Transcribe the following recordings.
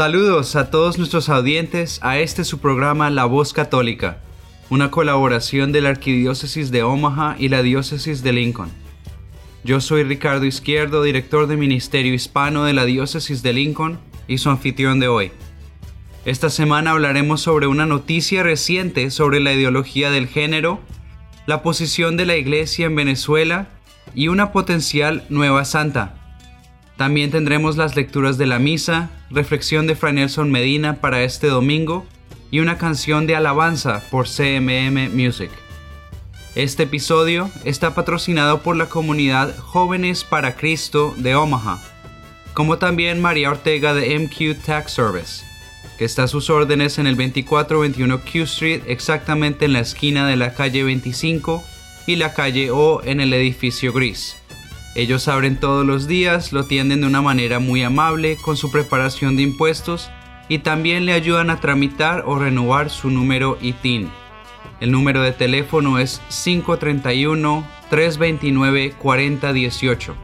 Saludos a todos nuestros audientes a este su programa La Voz Católica, una colaboración de la Arquidiócesis de Omaha y la Diócesis de Lincoln. Yo soy Ricardo Izquierdo, director de Ministerio Hispano de la Diócesis de Lincoln y su anfitrión de hoy. Esta semana hablaremos sobre una noticia reciente sobre la ideología del género, la posición de la Iglesia en Venezuela y una potencial nueva santa. También tendremos las lecturas de la misa, reflexión de Fray Nelson Medina para este domingo y una canción de alabanza por CMM Music. Este episodio está patrocinado por la comunidad Jóvenes para Cristo de Omaha, como también María Ortega de MQ Tax Service, que está a sus órdenes en el 2421 Q Street, exactamente en la esquina de la calle 25 y la calle O en el edificio gris. Ellos abren todos los días, lo tienden de una manera muy amable con su preparación de impuestos y también le ayudan a tramitar o renovar su número ITIN. El número de teléfono es 531-329-4018.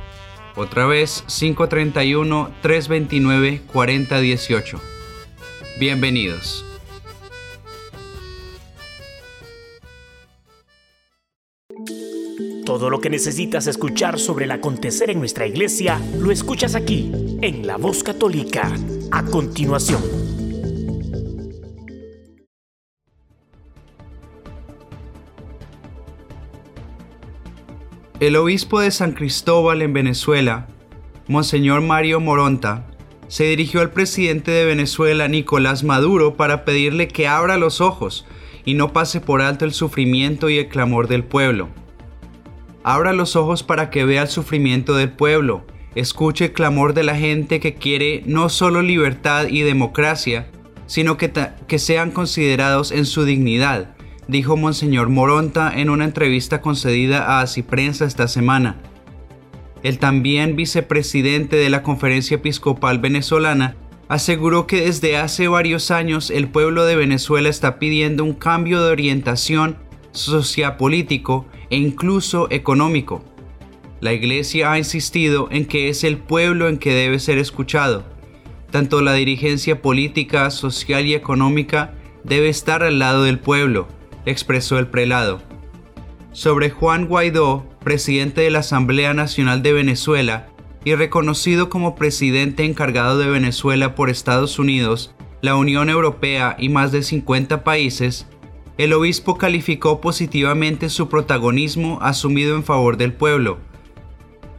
Otra vez 531-329-4018. Bienvenidos. Todo lo que necesitas escuchar sobre el acontecer en nuestra iglesia lo escuchas aquí, en La Voz Católica, a continuación. El obispo de San Cristóbal en Venezuela, Monseñor Mario Moronta, se dirigió al presidente de Venezuela, Nicolás Maduro, para pedirle que abra los ojos y no pase por alto el sufrimiento y el clamor del pueblo. Abra los ojos para que vea el sufrimiento del pueblo, escuche el clamor de la gente que quiere no solo libertad y democracia, sino que, que sean considerados en su dignidad, dijo Monseñor Moronta en una entrevista concedida a Así Prensa esta semana. El también vicepresidente de la Conferencia Episcopal Venezolana aseguró que desde hace varios años el pueblo de Venezuela está pidiendo un cambio de orientación sociopolítico e incluso económico. La Iglesia ha insistido en que es el pueblo en que debe ser escuchado. Tanto la dirigencia política, social y económica debe estar al lado del pueblo, expresó el prelado. Sobre Juan Guaidó, presidente de la Asamblea Nacional de Venezuela y reconocido como presidente encargado de Venezuela por Estados Unidos, la Unión Europea y más de 50 países, el obispo calificó positivamente su protagonismo asumido en favor del pueblo.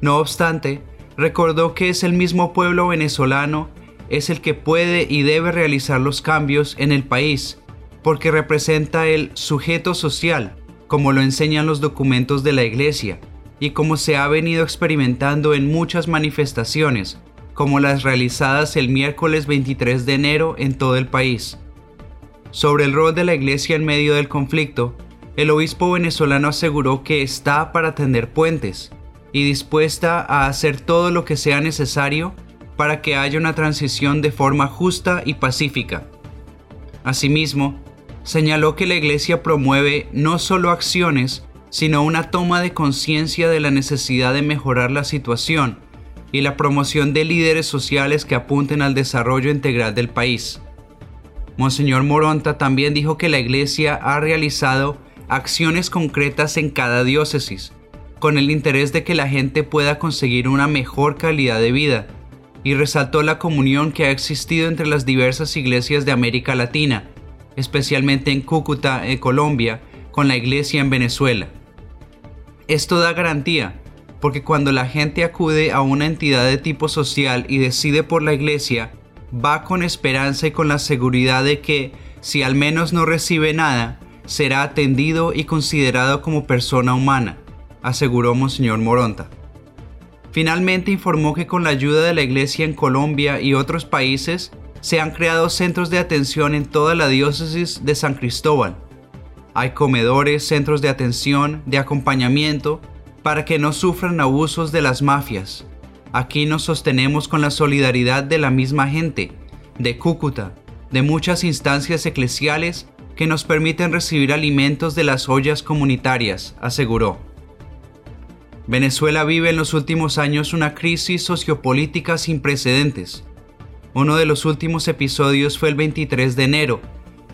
No obstante, recordó que es el mismo pueblo venezolano es el que puede y debe realizar los cambios en el país, porque representa el sujeto social, como lo enseñan los documentos de la Iglesia, y como se ha venido experimentando en muchas manifestaciones, como las realizadas el miércoles 23 de enero en todo el país. Sobre el rol de la Iglesia en medio del conflicto, el obispo venezolano aseguró que está para tender puentes y dispuesta a hacer todo lo que sea necesario para que haya una transición de forma justa y pacífica. Asimismo, señaló que la Iglesia promueve no solo acciones, sino una toma de conciencia de la necesidad de mejorar la situación y la promoción de líderes sociales que apunten al desarrollo integral del país. Monseñor Moronta también dijo que la Iglesia ha realizado acciones concretas en cada diócesis, con el interés de que la gente pueda conseguir una mejor calidad de vida, y resaltó la comunión que ha existido entre las diversas iglesias de América Latina, especialmente en Cúcuta, en Colombia, con la iglesia en Venezuela. Esto da garantía, porque cuando la gente acude a una entidad de tipo social y decide por la iglesia, va con esperanza y con la seguridad de que, si al menos no recibe nada, será atendido y considerado como persona humana, aseguró Monseñor Moronta. Finalmente informó que con la ayuda de la Iglesia en Colombia y otros países se han creado centros de atención en toda la diócesis de San Cristóbal. Hay comedores, centros de atención, de acompañamiento, para que no sufran abusos de las mafias. Aquí nos sostenemos con la solidaridad de la misma gente, de Cúcuta, de muchas instancias eclesiales que nos permiten recibir alimentos de las ollas comunitarias, aseguró. Venezuela vive en los últimos años una crisis sociopolítica sin precedentes. Uno de los últimos episodios fue el 23 de enero,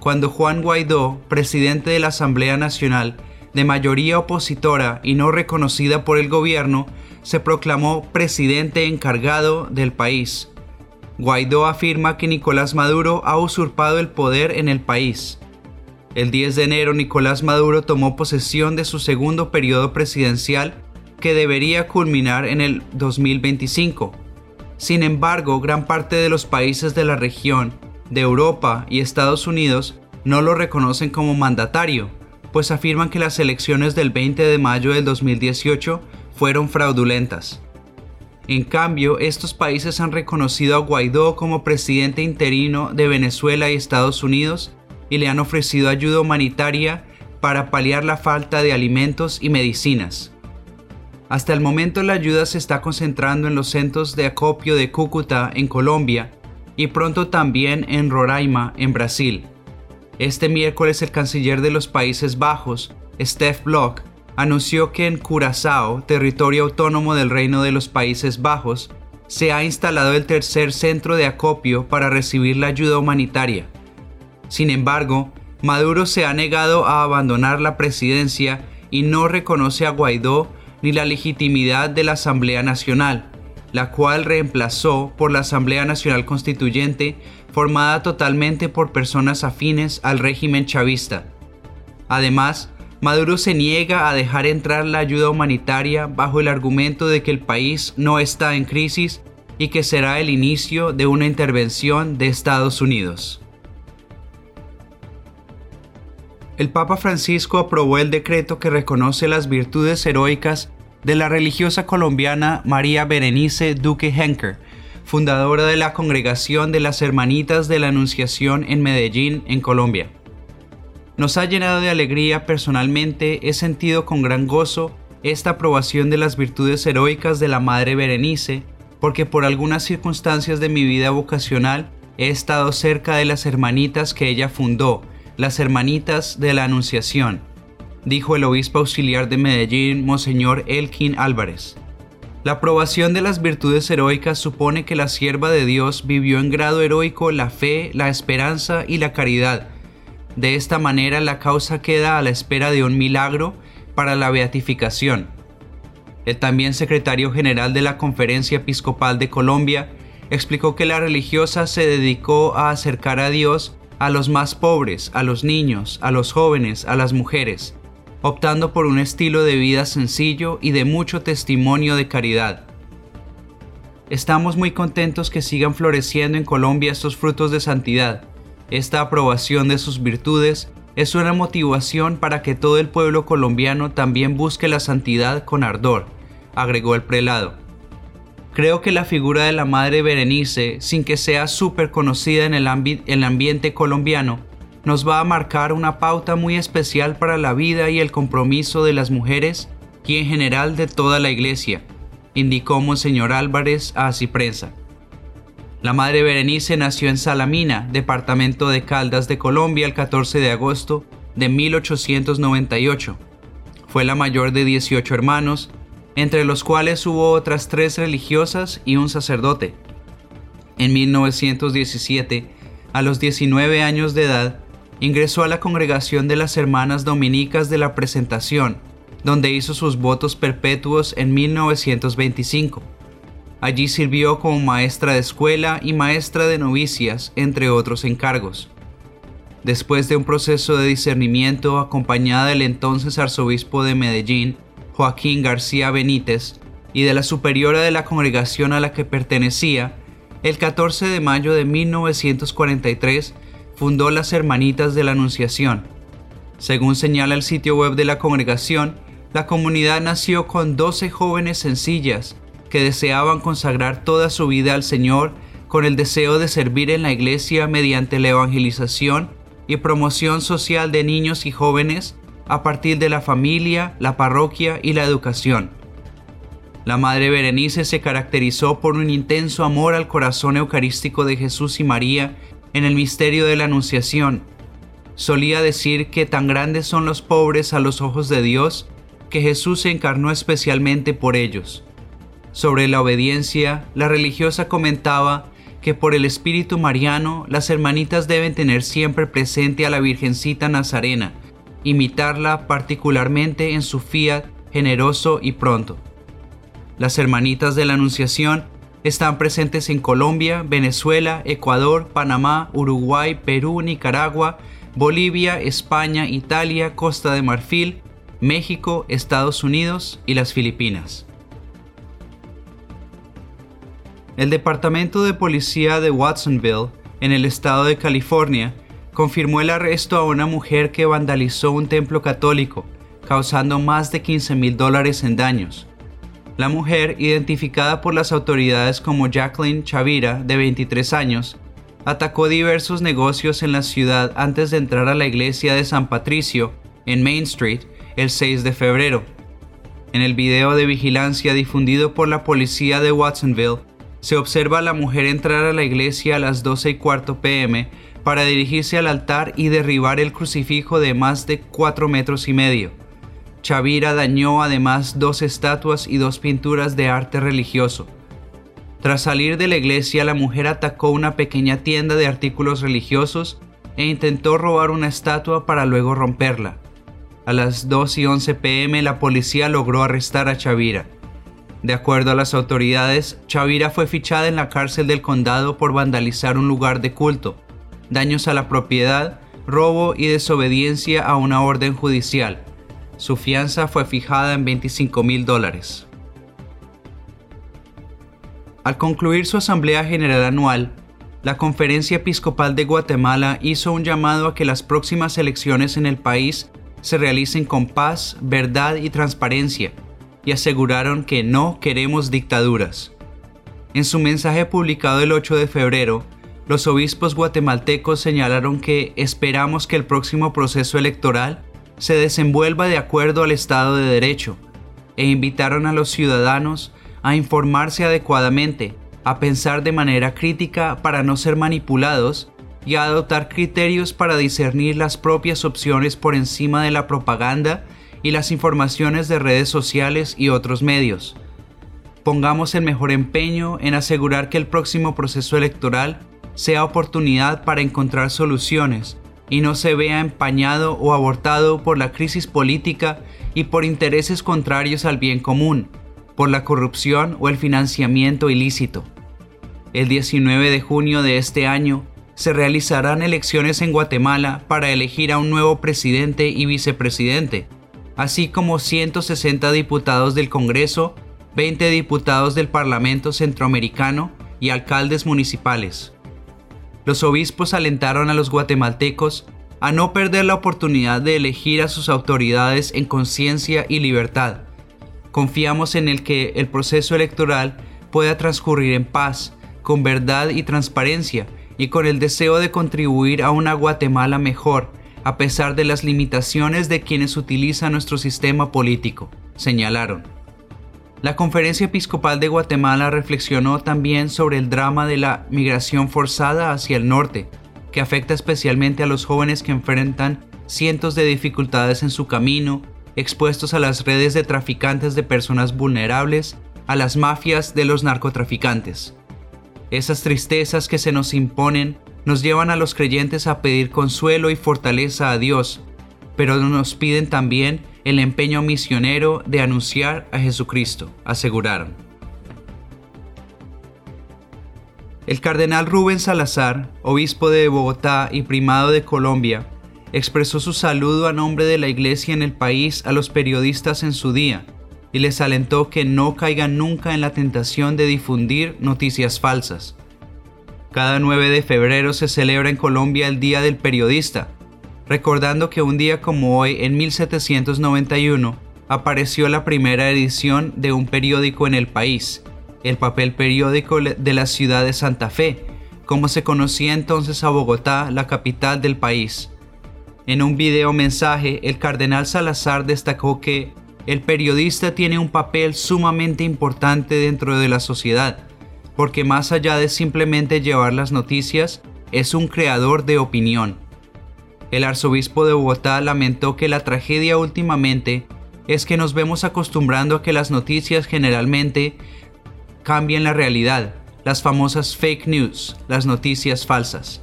cuando Juan Guaidó, presidente de la Asamblea Nacional, de mayoría opositora y no reconocida por el gobierno, se proclamó presidente encargado del país. Guaidó afirma que Nicolás Maduro ha usurpado el poder en el país. El 10 de enero Nicolás Maduro tomó posesión de su segundo periodo presidencial que debería culminar en el 2025. Sin embargo, gran parte de los países de la región, de Europa y Estados Unidos no lo reconocen como mandatario, pues afirman que las elecciones del 20 de mayo del 2018 fueron fraudulentas. En cambio, estos países han reconocido a Guaidó como presidente interino de Venezuela y Estados Unidos y le han ofrecido ayuda humanitaria para paliar la falta de alimentos y medicinas. Hasta el momento la ayuda se está concentrando en los centros de acopio de Cúcuta en Colombia y pronto también en Roraima en Brasil. Este miércoles el canciller de los Países Bajos, Steph Block, anunció que en Curazao, territorio autónomo del Reino de los Países Bajos, se ha instalado el tercer centro de acopio para recibir la ayuda humanitaria. Sin embargo, Maduro se ha negado a abandonar la presidencia y no reconoce a Guaidó ni la legitimidad de la Asamblea Nacional, la cual reemplazó por la Asamblea Nacional Constituyente formada totalmente por personas afines al régimen chavista. Además, Maduro se niega a dejar entrar la ayuda humanitaria bajo el argumento de que el país no está en crisis y que será el inicio de una intervención de Estados Unidos. el Papa Francisco aprobó el decreto que reconoce las virtudes heroicas de la religiosa colombiana María Berenice Duque Henker, fundadora de la Congregación de las Hermanitas de la Anunciación en Medellín, en Colombia. Nos ha llenado de alegría personalmente, he sentido con gran gozo esta aprobación de las virtudes heroicas de la Madre Berenice, porque por algunas circunstancias de mi vida vocacional he estado cerca de las hermanitas que ella fundó, las hermanitas de la Anunciación, dijo el obispo auxiliar de Medellín, Monseñor Elkin Álvarez. La aprobación de las virtudes heroicas supone que la sierva de Dios vivió en grado heroico la fe, la esperanza y la caridad. De esta manera la causa queda a la espera de un milagro para la beatificación. El también secretario general de la Conferencia Episcopal de Colombia explicó que la religiosa se dedicó a acercar a Dios a los más pobres, a los niños, a los jóvenes, a las mujeres, optando por un estilo de vida sencillo y de mucho testimonio de caridad. Estamos muy contentos que sigan floreciendo en Colombia estos frutos de santidad. Esta aprobación de sus virtudes es una motivación para que todo el pueblo colombiano también busque la santidad con ardor, agregó el prelado. Creo que la figura de la Madre Berenice, sin que sea súper conocida en el, ambiente colombiano, nos va a marcar una pauta muy especial para la vida y el compromiso de las mujeres y en general de toda la iglesia, indicó Monseñor Álvarez a Ciprensa. La Madre Berenice nació en Salamina, departamento de Caldas de Colombia, el 14 de agosto de 1898. Fue la mayor de 18 hermanos entre los cuales hubo otras tres religiosas y un sacerdote. En 1917, a los 19 años de edad, ingresó a la congregación de las Hermanas Dominicas de la Presentación, donde hizo sus votos perpetuos en 1925. Allí sirvió como maestra de escuela y maestra de novicias, entre otros encargos. Después de un proceso de discernimiento acompañada del entonces arzobispo de Medellín, Joaquín García Benítez, y de la superiora de la congregación a la que pertenecía, el 14 de mayo de 1943 fundó las Hermanitas de la Anunciación. Según señala el sitio web de la congregación, la comunidad nació con 12 jóvenes sencillas que deseaban consagrar toda su vida al Señor con el deseo de servir en la iglesia mediante la evangelización y promoción social de niños y jóvenes a partir de la familia, la parroquia y la educación. La Madre Berenice se caracterizó por un intenso amor al corazón eucarístico de Jesús y María en el misterio de la Anunciación. Solía decir que tan grandes son los pobres a los ojos de Dios que Jesús se encarnó especialmente por ellos. Sobre la obediencia, la religiosa comentaba que por el espíritu mariano las hermanitas deben tener siempre presente a la Virgencita Nazarena, imitarla particularmente en su fiat generoso y pronto. Las hermanitas de la Anunciación están presentes en Colombia, Venezuela, Ecuador, Panamá, Uruguay, Perú, Nicaragua, Bolivia, España, Italia, Costa de Marfil, México, Estados Unidos y las Filipinas. El Departamento de Policía de Watsonville, en el estado de California, confirmó el arresto a una mujer que vandalizó un templo católico, causando más de 15 mil dólares en daños. La mujer, identificada por las autoridades como Jacqueline Chavira, de 23 años, atacó diversos negocios en la ciudad antes de entrar a la iglesia de San Patricio, en Main Street, el 6 de febrero. En el video de vigilancia difundido por la policía de Watsonville, se observa a la mujer entrar a la iglesia a las 12 y cuarto pm para dirigirse al altar y derribar el crucifijo de más de 4 metros y medio. Chavira dañó además dos estatuas y dos pinturas de arte religioso. Tras salir de la iglesia, la mujer atacó una pequeña tienda de artículos religiosos e intentó robar una estatua para luego romperla. A las 2 y 11 pm la policía logró arrestar a Chavira. De acuerdo a las autoridades, Chavira fue fichada en la cárcel del condado por vandalizar un lugar de culto, daños a la propiedad, robo y desobediencia a una orden judicial. Su fianza fue fijada en 25 mil dólares. Al concluir su Asamblea General Anual, la Conferencia Episcopal de Guatemala hizo un llamado a que las próximas elecciones en el país se realicen con paz, verdad y transparencia, y aseguraron que no queremos dictaduras. En su mensaje publicado el 8 de febrero, los obispos guatemaltecos señalaron que esperamos que el próximo proceso electoral se desenvuelva de acuerdo al Estado de Derecho e invitaron a los ciudadanos a informarse adecuadamente, a pensar de manera crítica para no ser manipulados y a adoptar criterios para discernir las propias opciones por encima de la propaganda y las informaciones de redes sociales y otros medios. Pongamos el mejor empeño en asegurar que el próximo proceso electoral sea oportunidad para encontrar soluciones y no se vea empañado o abortado por la crisis política y por intereses contrarios al bien común, por la corrupción o el financiamiento ilícito. El 19 de junio de este año se realizarán elecciones en Guatemala para elegir a un nuevo presidente y vicepresidente así como 160 diputados del Congreso, 20 diputados del Parlamento Centroamericano y alcaldes municipales. Los obispos alentaron a los guatemaltecos a no perder la oportunidad de elegir a sus autoridades en conciencia y libertad. Confiamos en el que el proceso electoral pueda transcurrir en paz, con verdad y transparencia, y con el deseo de contribuir a una Guatemala mejor, a pesar de las limitaciones de quienes utilizan nuestro sistema político, señalaron. La Conferencia Episcopal de Guatemala reflexionó también sobre el drama de la migración forzada hacia el norte, que afecta especialmente a los jóvenes que enfrentan cientos de dificultades en su camino, expuestos a las redes de traficantes de personas vulnerables, a las mafias de los narcotraficantes. Esas tristezas que se nos imponen nos llevan a los creyentes a pedir consuelo y fortaleza a Dios, pero nos piden también el empeño misionero de anunciar a Jesucristo, aseguraron. El cardenal Rubén Salazar, obispo de Bogotá y primado de Colombia, expresó su saludo a nombre de la Iglesia en el país a los periodistas en su día y les alentó que no caigan nunca en la tentación de difundir noticias falsas cada 9 de febrero se celebra en Colombia el Día del Periodista, recordando que un día como hoy, en 1791, apareció la primera edición de un periódico en el país, el papel periódico de la ciudad de Santa Fe, como se conocía entonces a Bogotá, la capital del país. En un video mensaje, el cardenal Salazar destacó que el periodista tiene un papel sumamente importante dentro de la sociedad, porque más allá de simplemente llevar las noticias, es un creador de opinión. El arzobispo de Bogotá lamentó que la tragedia últimamente es que nos vemos acostumbrando a que las noticias generalmente cambien la realidad, las famosas fake news, las noticias falsas.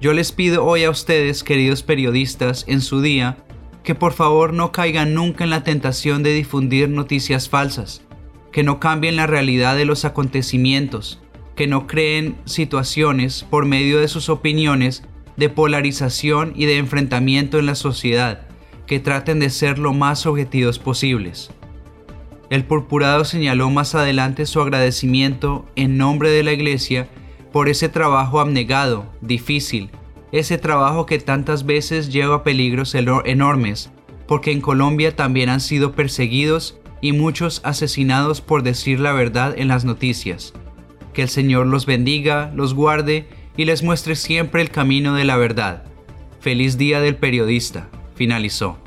Yo les pido hoy a ustedes, queridos periodistas, en su día, que por favor no caigan nunca en la tentación de difundir noticias falsas, que no cambien la realidad de los acontecimientos, que no creen situaciones por medio de sus opiniones de polarización y de enfrentamiento en la sociedad, que traten de ser lo más objetivos posibles. El purpurado señaló más adelante su agradecimiento en nombre de la Iglesia por ese trabajo abnegado, difícil, ese trabajo que tantas veces lleva peligros enormes, porque en Colombia también han sido perseguidos y muchos asesinados por decir la verdad en las noticias. Que el Señor los bendiga, los guarde y les muestre siempre el camino de la verdad. Feliz día del periodista, finalizó.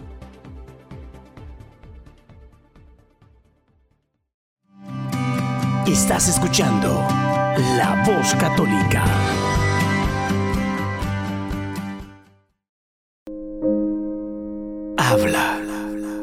Estás escuchando La Voz Católica. Habla,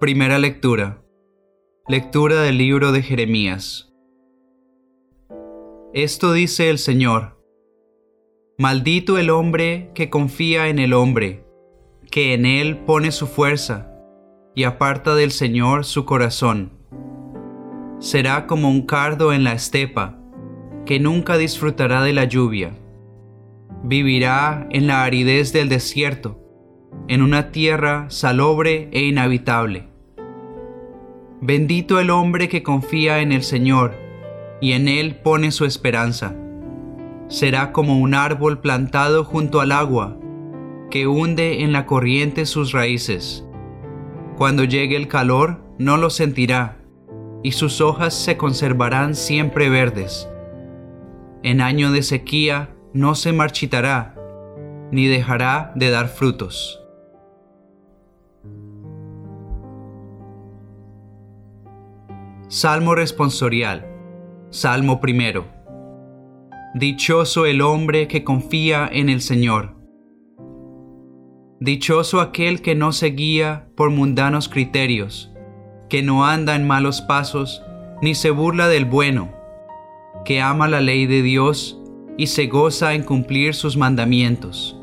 Primera lectura. Lectura del libro de Jeremías. Esto dice el Señor. Maldito el hombre que confía en el hombre, que en él pone su fuerza, y aparta del Señor su corazón. Será como un cardo en la estepa, que nunca disfrutará de la lluvia. Vivirá en la aridez del desierto, en una tierra salobre e inhabitable Bendito el hombre que confía en el Señor y en Él pone su esperanza. Será como un árbol plantado junto al agua, que hunde en la corriente sus raíces. Cuando llegue el calor, no lo sentirá, y sus hojas se conservarán siempre verdes. En año de sequía no se marchitará, ni dejará de dar frutos. Salmo responsorial. Salmo primero. Dichoso el hombre que confía en el Señor. Dichoso aquel que no se guía por mundanos criterios, que no anda en malos pasos, ni se burla del bueno, que ama la ley de Dios y se goza en cumplir sus mandamientos.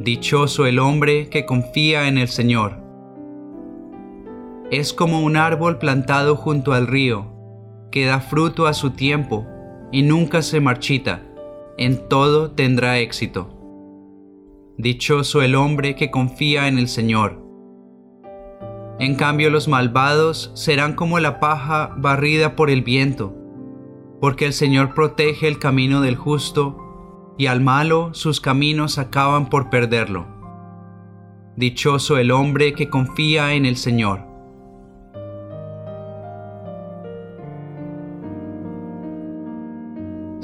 Dichoso el hombre que confía en el Señor es como un árbol plantado junto al río, que da fruto a su tiempo y nunca se marchita, en todo tendrá éxito. Dichoso el hombre que confía en el Señor. En cambio los malvados serán como la paja barrida por el viento, porque el Señor protege el camino del justo, y al malo sus caminos acaban por perderlo. Dichoso el hombre que confía en el Señor.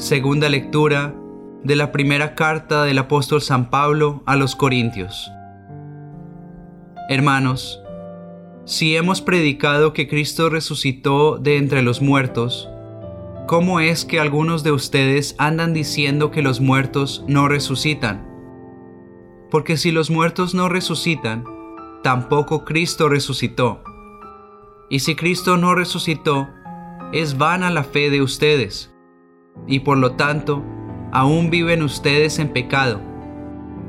Segunda lectura de la primera carta del apóstol San Pablo a los Corintios. Hermanos, si hemos predicado que Cristo resucitó de entre los muertos, ¿cómo es que algunos de ustedes andan diciendo que los muertos no resucitan? Porque si los muertos no resucitan, tampoco Cristo resucitó. Y si Cristo no resucitó, es vana la fe de ustedes y por lo tanto aún viven ustedes en pecado,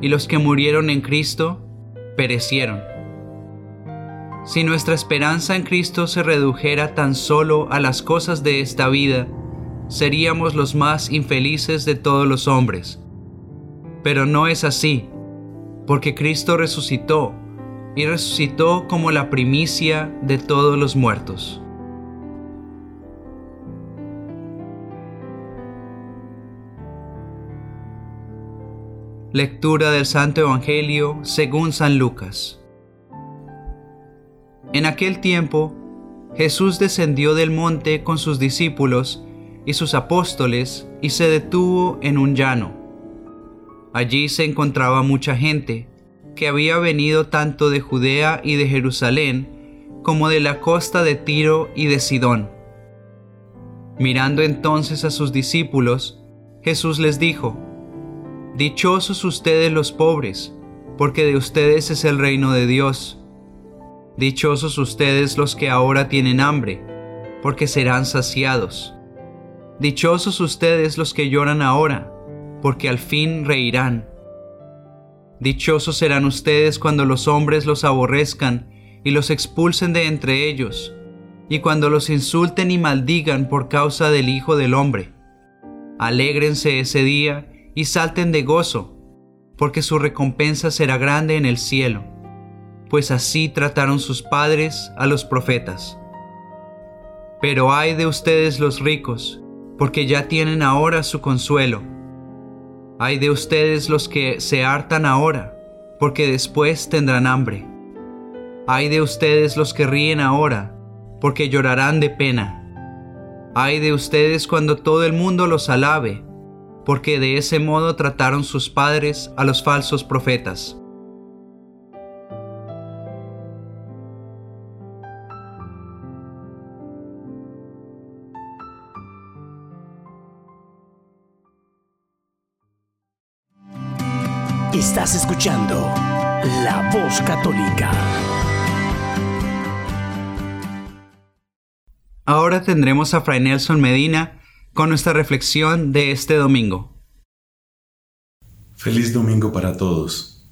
y los que murieron en Cristo perecieron. Si nuestra esperanza en Cristo se redujera tan solo a las cosas de esta vida, seríamos los más infelices de todos los hombres. Pero no es así, porque Cristo resucitó, y resucitó como la primicia de todos los muertos. Lectura del Santo Evangelio según San Lucas. En aquel tiempo, Jesús descendió del monte con sus discípulos y sus apóstoles y se detuvo en un llano. Allí se encontraba mucha gente, que había venido tanto de Judea y de Jerusalén como de la costa de Tiro y de Sidón. Mirando entonces a sus discípulos, Jesús les dijo, Dichosos ustedes los pobres, porque de ustedes es el reino de Dios. Dichosos ustedes los que ahora tienen hambre, porque serán saciados. Dichosos ustedes los que lloran ahora, porque al fin reirán. Dichosos serán ustedes cuando los hombres los aborrezcan y los expulsen de entre ellos, y cuando los insulten y maldigan por causa del Hijo del Hombre. Alégrense ese día y salten de gozo, porque su recompensa será grande en el cielo, pues así trataron sus padres a los profetas. Pero ay de ustedes los ricos, porque ya tienen ahora su consuelo. Ay de ustedes los que se hartan ahora, porque después tendrán hambre. Ay de ustedes los que ríen ahora, porque llorarán de pena. Ay de ustedes cuando todo el mundo los alabe, porque de ese modo trataron sus padres a los falsos profetas. Estás escuchando La Voz Católica. Ahora tendremos a Fray Nelson Medina con nuestra reflexión de este domingo. Feliz domingo para todos.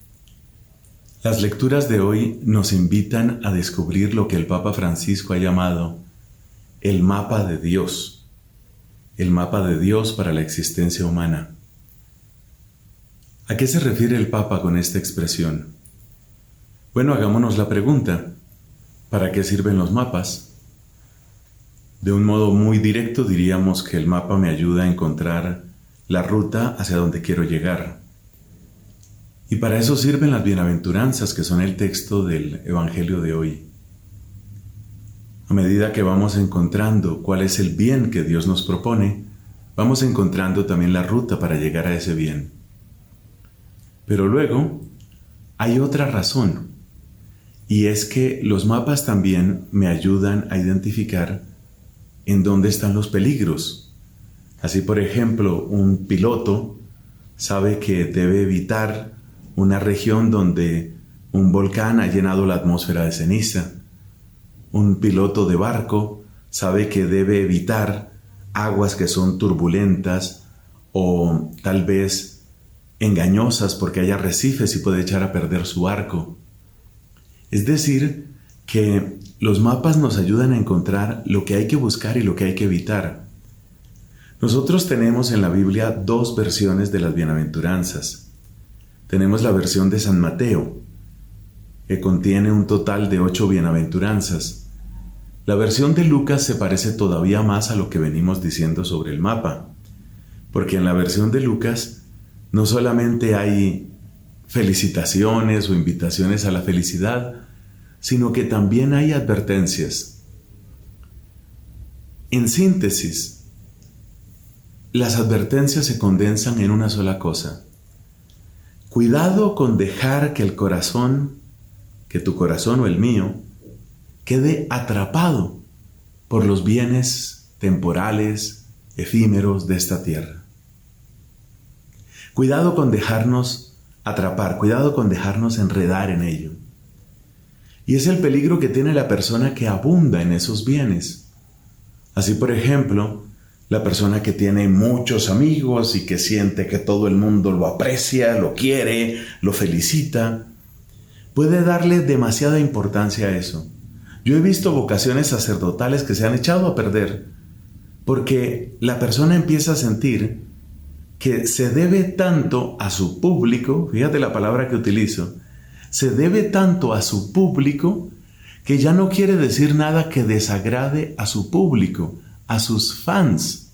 Las lecturas de hoy nos invitan a descubrir lo que el Papa Francisco ha llamado el mapa de Dios, el mapa de Dios para la existencia humana. ¿A qué se refiere el Papa con esta expresión? Bueno, hagámonos la pregunta, ¿para qué sirven los mapas? De un modo muy directo diríamos que el mapa me ayuda a encontrar la ruta hacia donde quiero llegar. Y para eso sirven las bienaventuranzas que son el texto del Evangelio de hoy. A medida que vamos encontrando cuál es el bien que Dios nos propone, vamos encontrando también la ruta para llegar a ese bien. Pero luego hay otra razón, y es que los mapas también me ayudan a identificar en dónde están los peligros. Así, por ejemplo, un piloto sabe que debe evitar una región donde un volcán ha llenado la atmósfera de ceniza. Un piloto de barco sabe que debe evitar aguas que son turbulentas o tal vez engañosas porque hay arrecifes y puede echar a perder su barco. Es decir, que los mapas nos ayudan a encontrar lo que hay que buscar y lo que hay que evitar. Nosotros tenemos en la Biblia dos versiones de las bienaventuranzas. Tenemos la versión de San Mateo, que contiene un total de ocho bienaventuranzas. La versión de Lucas se parece todavía más a lo que venimos diciendo sobre el mapa, porque en la versión de Lucas no solamente hay felicitaciones o invitaciones a la felicidad, sino que también hay advertencias. En síntesis, las advertencias se condensan en una sola cosa. Cuidado con dejar que el corazón, que tu corazón o el mío, quede atrapado por los bienes temporales, efímeros de esta tierra. Cuidado con dejarnos atrapar, cuidado con dejarnos enredar en ello. Y es el peligro que tiene la persona que abunda en esos bienes. Así, por ejemplo, la persona que tiene muchos amigos y que siente que todo el mundo lo aprecia, lo quiere, lo felicita, puede darle demasiada importancia a eso. Yo he visto vocaciones sacerdotales que se han echado a perder porque la persona empieza a sentir que se debe tanto a su público, fíjate la palabra que utilizo, se debe tanto a su público que ya no quiere decir nada que desagrade a su público, a sus fans.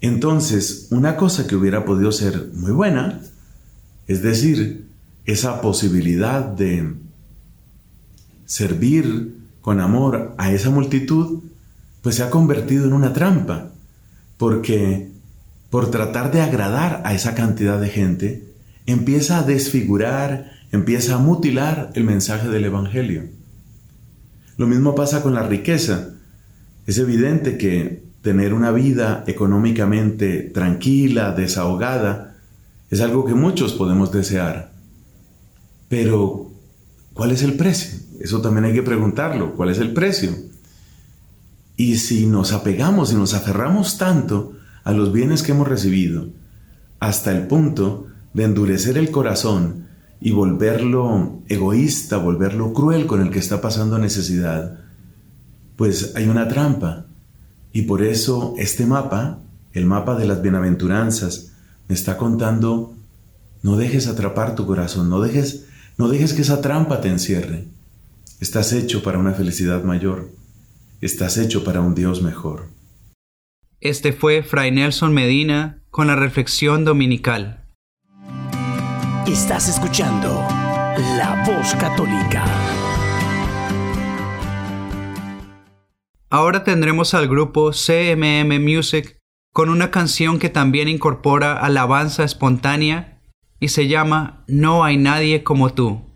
Entonces, una cosa que hubiera podido ser muy buena, es decir, esa posibilidad de servir con amor a esa multitud, pues se ha convertido en una trampa, porque por tratar de agradar a esa cantidad de gente, empieza a desfigurar, empieza a mutilar el mensaje del Evangelio. Lo mismo pasa con la riqueza. Es evidente que tener una vida económicamente tranquila, desahogada, es algo que muchos podemos desear. Pero, ¿cuál es el precio? Eso también hay que preguntarlo. ¿Cuál es el precio? Y si nos apegamos y nos aferramos tanto a los bienes que hemos recibido, hasta el punto de endurecer el corazón y volverlo egoísta, volverlo cruel con el que está pasando necesidad, pues hay una trampa. Y por eso este mapa, el mapa de las bienaventuranzas, me está contando, no dejes atrapar tu corazón, no dejes, no dejes que esa trampa te encierre. Estás hecho para una felicidad mayor, estás hecho para un Dios mejor. Este fue Fray Nelson Medina con la reflexión dominical. Estás escuchando La Voz Católica. Ahora tendremos al grupo CMM Music con una canción que también incorpora alabanza espontánea y se llama No hay nadie como tú.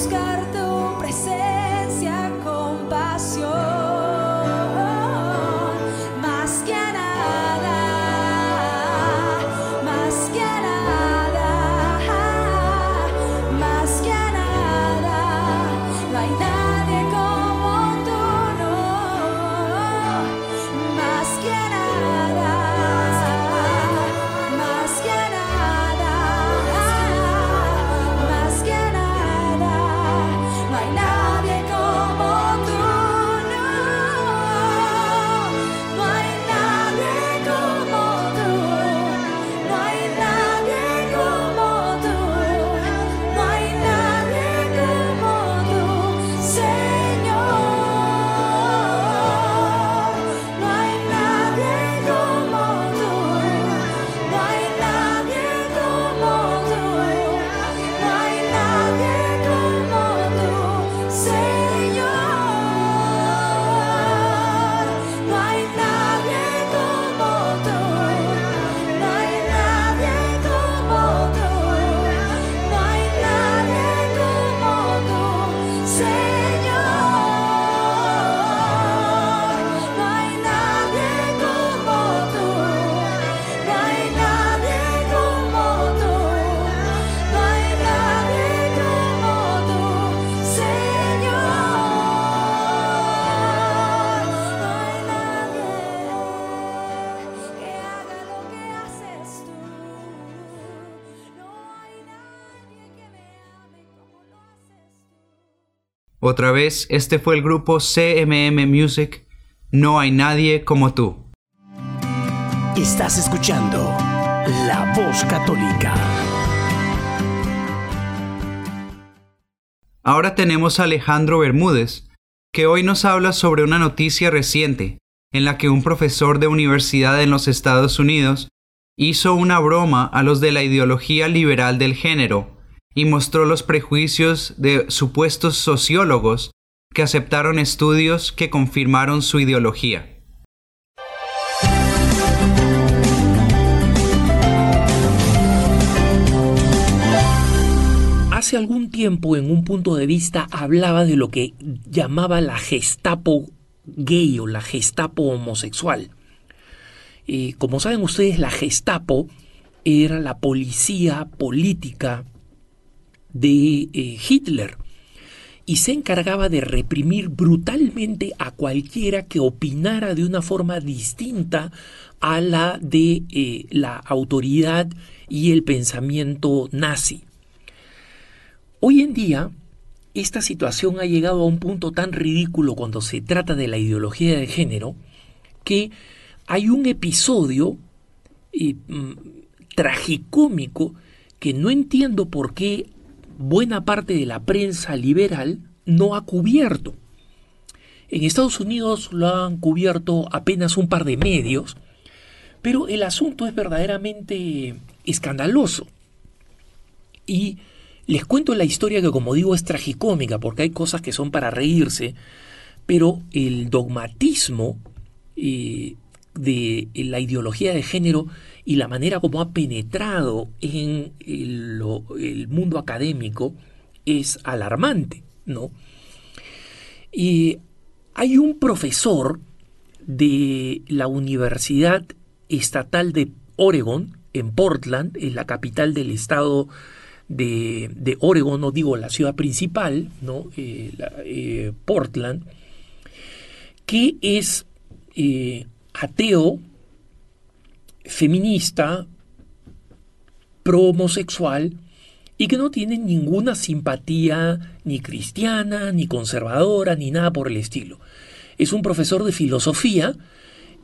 buscar-te. Otra vez, este fue el grupo CMM Music, No hay nadie como tú. Estás escuchando La Voz Católica. Ahora tenemos a Alejandro Bermúdez, que hoy nos habla sobre una noticia reciente en la que un profesor de universidad en los Estados Unidos hizo una broma a los de la ideología liberal del género y mostró los prejuicios de supuestos sociólogos que aceptaron estudios que confirmaron su ideología. Hace algún tiempo en un punto de vista hablaba de lo que llamaba la Gestapo gay o la Gestapo homosexual. Eh, como saben ustedes, la Gestapo era la policía política de eh, Hitler y se encargaba de reprimir brutalmente a cualquiera que opinara de una forma distinta a la de eh, la autoridad y el pensamiento nazi. Hoy en día, esta situación ha llegado a un punto tan ridículo cuando se trata de la ideología de género que hay un episodio eh, mm, tragicómico que no entiendo por qué buena parte de la prensa liberal no ha cubierto. En Estados Unidos lo han cubierto apenas un par de medios, pero el asunto es verdaderamente escandaloso. Y les cuento la historia que como digo es tragicómica, porque hay cosas que son para reírse, pero el dogmatismo eh, de la ideología de género y la manera como ha penetrado en el, mundo académico es alarmante, ¿no? Y hay un profesor de la Universidad Estatal de Oregon, en Portland, en la capital del estado de, de Oregon, no digo la ciudad principal, ¿no? Eh, eh, Portland, que es eh, ateo, feminista, pro-homosexual y que no tiene ninguna simpatía ni cristiana, ni conservadora, ni nada por el estilo. Es un profesor de filosofía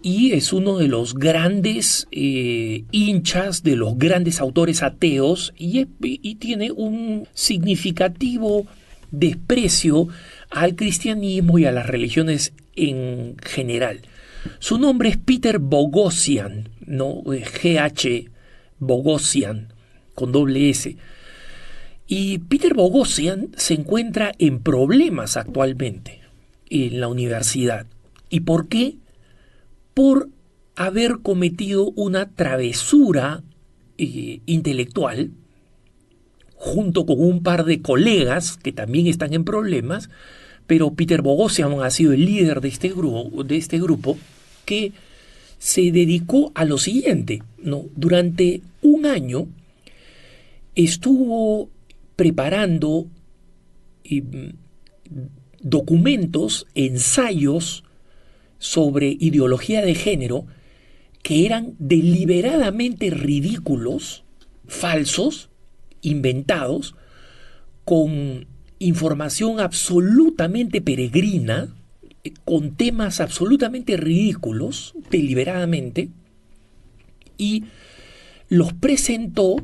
y es uno de los grandes eh, hinchas de los grandes autores ateos y, y tiene un significativo desprecio al cristianismo y a las religiones en general. Su nombre es Peter Bogosian, ¿no? GH Bogosian, con doble S. Y Peter Bogosian se encuentra en problemas actualmente en la universidad. ¿Y por qué? Por haber cometido una travesura eh, intelectual junto con un par de colegas que también están en problemas, pero Peter Bogosian ha sido el líder de este de este grupo que se dedicó a lo siguiente, ¿no? Durante un año estuvo preparando mm, documentos, ensayos sobre ideología de género que eran deliberadamente ridículos, falsos, inventados, con información absolutamente peregrina, con temas absolutamente ridículos, deliberadamente, y los presentó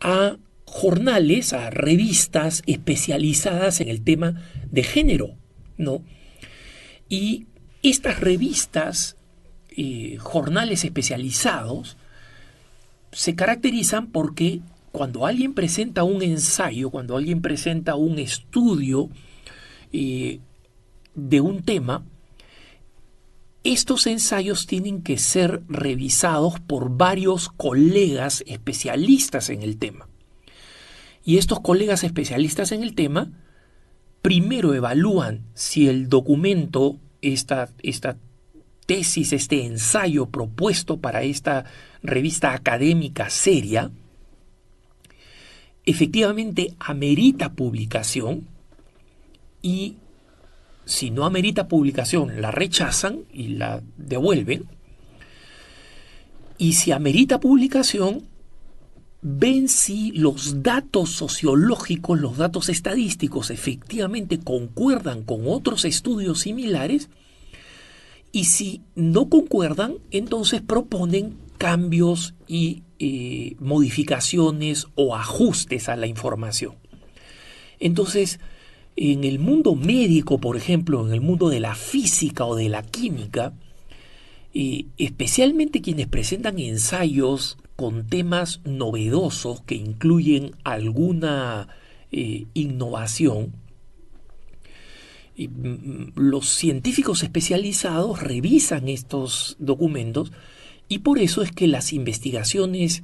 a jornales, a revistas especializadas en el tema de género, ¿no? Y estas revistas, eh, jornales especializados, se caracterizan porque cuando alguien presenta un ensayo, cuando alguien presenta un estudio eh, de un tema, estos ensayos tienen que ser revisados por varios colegas especialistas en el tema. Y estos colegas especialistas en el tema primero evalúan si el documento, esta, esta tesis, este ensayo propuesto para esta revista académica seria, efectivamente amerita publicación y si no amerita publicación, la rechazan y la devuelven. Y si amerita publicación, ven si los datos sociológicos, los datos estadísticos efectivamente concuerdan con otros estudios similares y si no concuerdan, entonces proponen cambios y eh, modificaciones o ajustes a la información. Entonces, en el mundo médico, por ejemplo, en el mundo de la física o de la química, eh, especialmente quienes presentan ensayos con temas novedosos que incluyen alguna eh, innovación, mm, los científicos especializados revisan estos documentos y por eso es que las investigaciones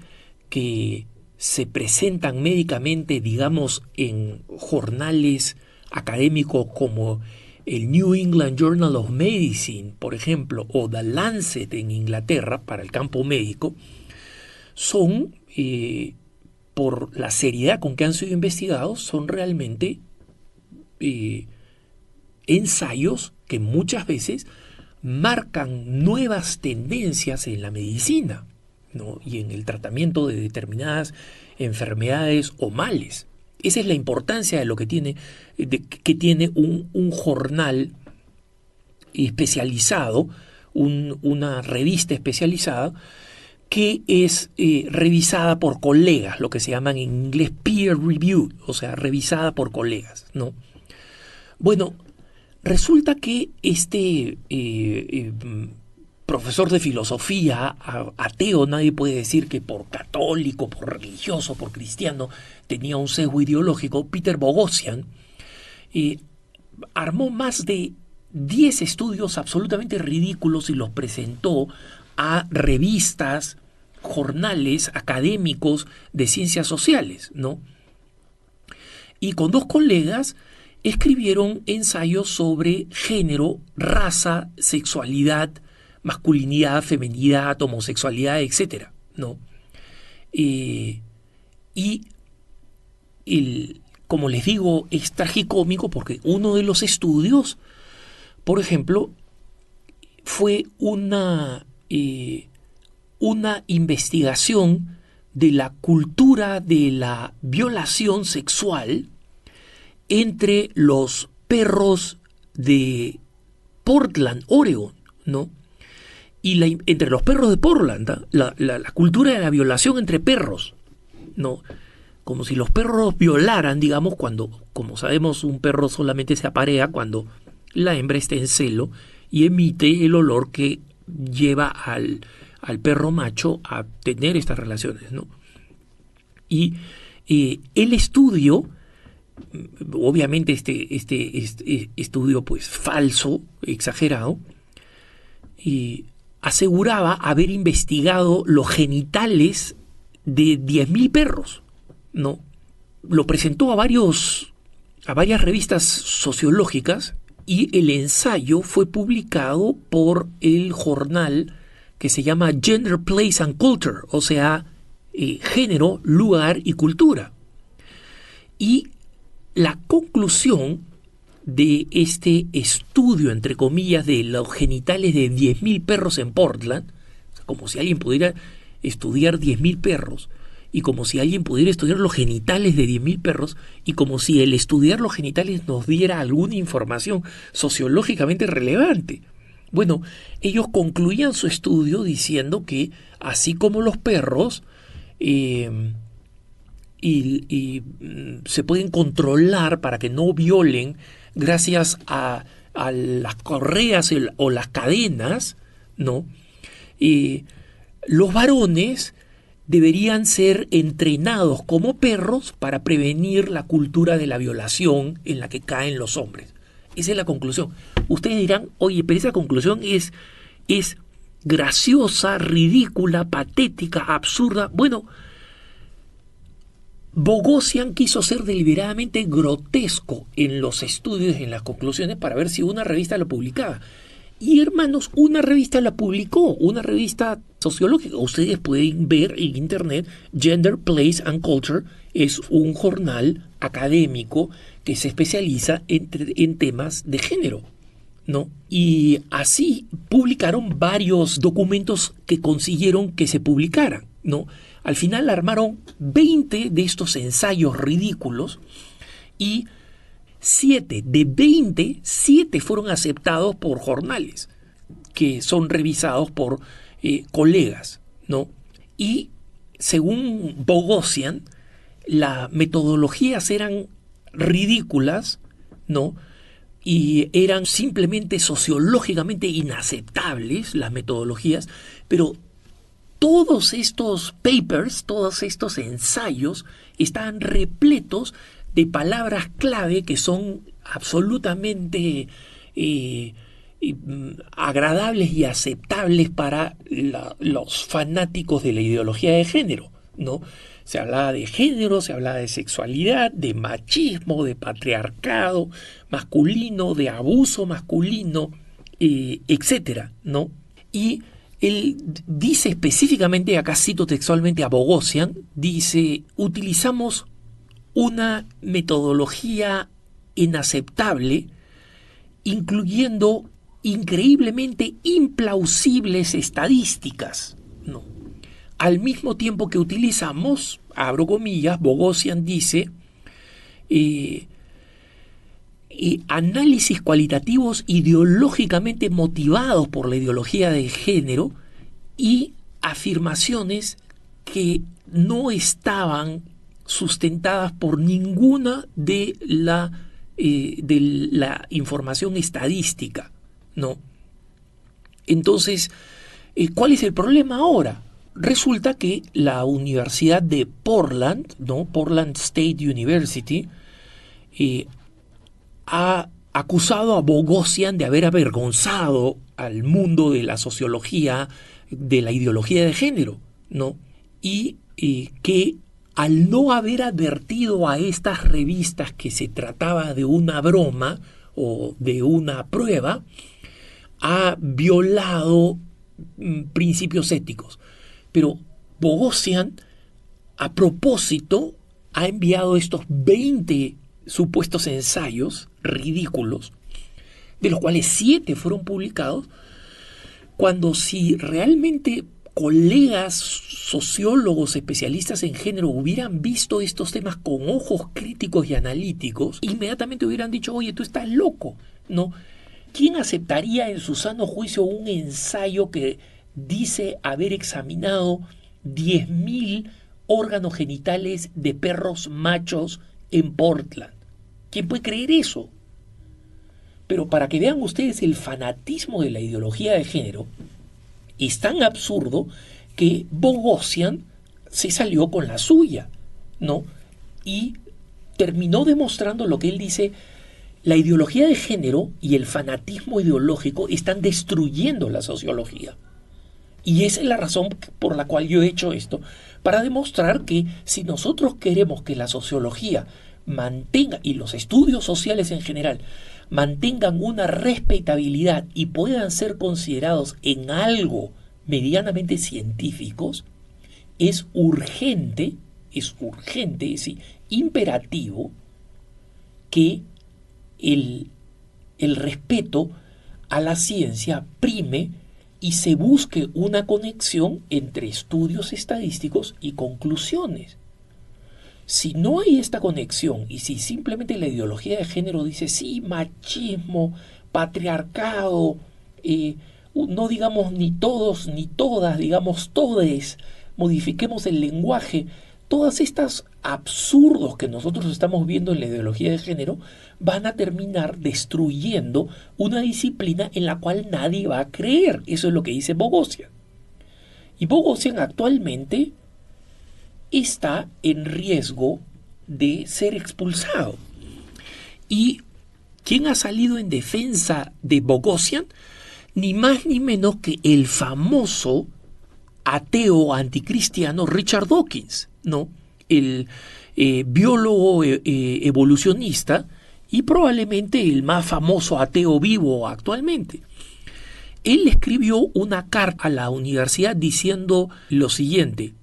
que se presentan médicamente, digamos, en jornales académicos como el New England Journal of Medicine, por ejemplo, o The Lancet en Inglaterra para el campo médico, son, eh, por la seriedad con que han sido investigados, son realmente eh, ensayos que muchas veces marcan nuevas tendencias en la medicina y en el tratamiento de determinadas enfermedades o males. Esa es la importancia de lo que tiene, que tiene un, jornal especializado, una revista especializada, que es eh, revisada por colegas, lo que se llaman en inglés peer review, o sea, revisada por colegas, ¿no? Bueno, Resulta que este eh, eh, profesor de filosofía, ateo, nadie puede decir que por católico, por religioso, por cristiano, tenía un sesgo ideológico, Peter Bogosian, armó más de 10 estudios absolutamente ridículos y los presentó a revistas, jornales académicos de ciencias sociales, ¿no? Y con dos colegas escribieron ensayos sobre género, raza, sexualidad, masculinidad, feminidad, homosexualidad, etc. ¿no? Eh, y el, como les digo, es tragicómico porque uno de los estudios, por ejemplo, fue una, eh, una investigación de la cultura de la violación sexual entre los perros de Portland, Oregon, ¿no? Y entre los perros de Portland, ¿ah? la, cultura de la violación entre perros, ¿no? Como si los perros violaran, digamos, cuando, como sabemos, un perro solamente se aparea cuando la hembra está en celo y emite el olor que lleva al, al perro macho a tener estas relaciones, ¿no? Y eh, el estudio obviamente este, este, este, estudio pues falso, exagerado, y aseguraba haber investigado los genitales de 10.000 perros, ¿no? Lo presentó a varios a varias revistas sociológicas y el ensayo fue publicado por el jornal que se llama Gender, Place and Culture, o sea, eh, género, lugar y cultura. Y la conclusión de este estudio, entre comillas, de los genitales de 10.000 perros en Portland, como si alguien pudiera estudiar 10.000 perros, y como si alguien pudiera estudiar los genitales de 10.000 perros, y como si el estudiar los genitales nos diera alguna información sociológicamente relevante. Bueno, ellos concluían su estudio diciendo que, así como los perros, eh, y, mm, se pueden controlar para que no violen gracias a, las correas o las cadenas, ¿no? los varones deberían ser entrenados como perros para prevenir la cultura de la violación en la que caen los hombres. Esa es la conclusión. Ustedes dirán, oye, pero esa conclusión es, es graciosa, ridícula, patética, absurda. Bueno, Bogosian quiso ser deliberadamente grotesco en los estudios en las conclusiones para ver si una revista lo publicaba. Y hermanos, una revista la publicó, una revista sociológica. Ustedes pueden ver en internet, Gender, Place and Culture es un jornal académico que se especializa en, en temas de género. ¿No? Y así publicaron varios documentos que consiguieron que se publicaran. ¿no? Al final armaron 20 de estos ensayos ridículos y 7 de 20, 7 fueron aceptados por jornales que son revisados por eh, colegas, ¿no? Y según Bogosian, las metodologías eran ridículas, ¿no? Y eran simplemente sociológicamente inaceptables las metodologías, pero todos estos papers, todos estos ensayos están repletos de palabras clave que son absolutamente eh, mm, agradables y aceptables para los fanáticos de la ideología de género, ¿no? Se hablaba de género, se hablaba de sexualidad, de machismo, de patriarcado masculino, de abuso masculino, eh, etcétera, ¿no? Y él dice específicamente, acá cito textualmente a Bogosian, dice, utilizamos una metodología inaceptable, incluyendo increíblemente implausibles estadísticas. No. Al mismo tiempo que utilizamos, abro comillas, Bogosian dice, eh, eh, análisis cualitativos ideológicamente motivados por la ideología de género y afirmaciones que no estaban sustentadas por ninguna de la, eh, de la información estadística. ¿no? Entonces, eh, ¿cuál es el problema ahora? Resulta que la Universidad de Portland, ¿no? Portland State University, ha acusado a Bogosian de haber avergonzado al mundo de la sociología, de la ideología de género, ¿no? Y que al no haber advertido a estas revistas que se trataba de una broma o de una prueba, ha violado mm, principios éticos. Pero Bogosian, a propósito, ha enviado estos 20 supuestos ensayos ridículos, de los cuales siete fueron publicados, cuando si realmente colegas sociólogos especialistas en género hubieran visto estos temas con ojos críticos y analíticos, inmediatamente hubieran dicho, oye, tú estás loco, ¿no? ¿Quién aceptaría en su sano juicio un ensayo que dice haber examinado 10.000 órganos genitales de perros machos en Portland? ¿Quién puede creer eso? Pero para que vean ustedes el fanatismo de la ideología de género, es tan absurdo que Bogosian se salió con la suya, ¿no? Y terminó demostrando lo que él dice, la ideología de género y el fanatismo ideológico están destruyendo la sociología. Y esa es la razón por la cual yo he hecho esto, para demostrar que si nosotros queremos que la sociología mantenga, y los estudios sociales en general, mantengan una respetabilidad y puedan ser considerados en algo medianamente científicos, es urgente, es urgente, es imperativo que el, el respeto a la ciencia prime y se busque una conexión entre estudios estadísticos y conclusiones. Si no hay esta conexión y si simplemente la ideología de género dice sí, machismo, patriarcado, eh, no digamos ni todos ni todas, digamos todes, modifiquemos el lenguaje, todas estas absurdos que nosotros estamos viendo en la ideología de género van a terminar destruyendo una disciplina en la cual nadie va a creer. Eso es lo que dice Bogosian. Y Bogosian actualmente está en riesgo de ser expulsado. ¿Y quién ha salido en defensa de Bogosian? Ni más ni menos que el famoso ateo anticristiano Richard Dawkins, ¿no? El eh, biólogo eh, eh, evolucionista y probablemente el más famoso ateo vivo actualmente. Él escribió una carta a la universidad diciendo lo siguiente,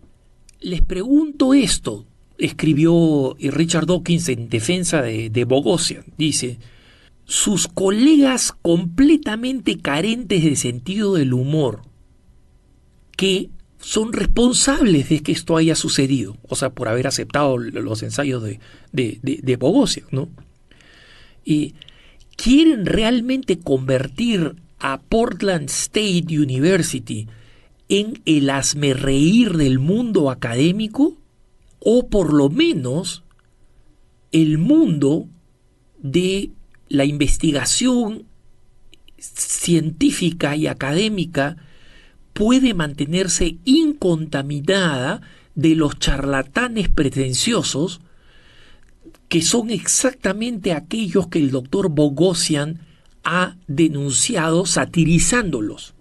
les pregunto esto, escribió Richard Dawkins en defensa de, de Bogosian. Dice, sus colegas completamente carentes de sentido del humor, que son responsables de que esto haya sucedido, o sea, por haber aceptado los ensayos de, de, de, Bogosian, ¿no? Y quieren realmente convertir a Portland State University en el reír del mundo académico o por lo menos el mundo de la investigación científica y académica puede mantenerse incontaminada de los charlatanes pretenciosos que son exactamente aquellos que el doctor Bogosian ha denunciado satirizándolos.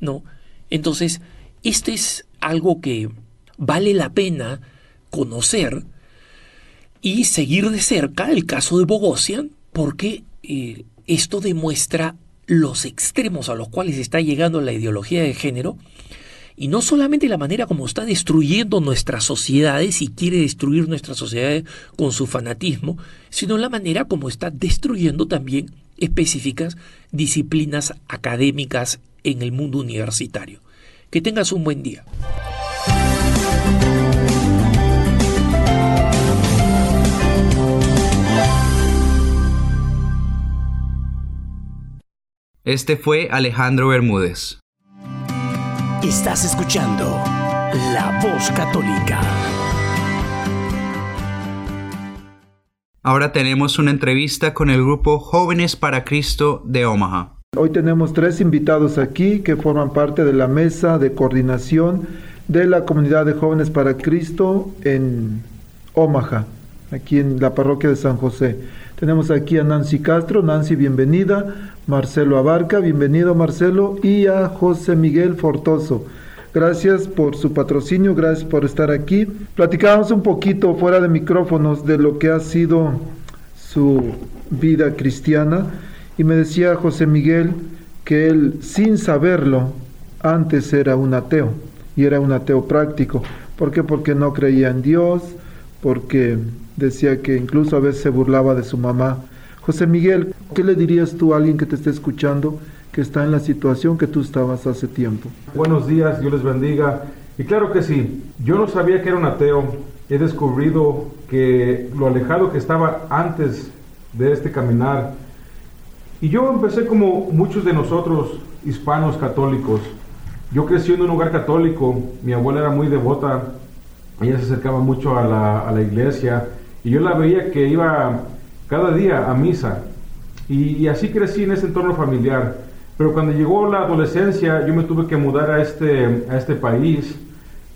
¿No? Entonces, esto es algo que vale la pena conocer y seguir de cerca el caso de Bogosian porque eh, esto demuestra los extremos a los cuales está llegando la ideología de género y no solamente la manera como está destruyendo nuestras sociedades y quiere destruir nuestras sociedades con su fanatismo, sino la manera como está destruyendo también específicas disciplinas académicas en el mundo universitario. Que tengas un buen día. Este fue Alejandro Bermúdez. Estás escuchando La Voz Católica. Ahora tenemos una entrevista con el grupo Jóvenes para Cristo de Omaha. Hoy tenemos tres invitados aquí que forman parte de la mesa de coordinación de la comunidad de Jóvenes para Cristo en Omaha, aquí en la parroquia de San José. Tenemos aquí a Nancy Castro. Nancy, bienvenida. Marcelo Abarca, bienvenido Marcelo. Y a José Miguel Fortoso. Gracias por su patrocinio, gracias por estar aquí. Platicábamos un poquito fuera de micrófonos de lo que ha sido su vida cristiana y me decía José Miguel que él sin saberlo antes era un ateo y era un ateo práctico. ¿Por qué? Porque no creía en Dios, porque decía que incluso a veces se burlaba de su mamá. José Miguel, ¿qué le dirías tú a alguien que te esté escuchando que está en la situación que tú estabas hace tiempo? Buenos días, Dios les bendiga. Y claro que sí, yo no sabía que era un ateo. He descubrido que lo alejado que estaba antes de este caminar. Y yo empecé como muchos de nosotros, hispanos católicos. Yo crecí en un hogar católico, mi abuela era muy devota, ella se acercaba mucho a la, a la iglesia y yo la veía que iba cada día a misa. Y, así crecí en ese entorno familiar. Pero cuando llegó la adolescencia, yo me tuve que mudar a este, a este país.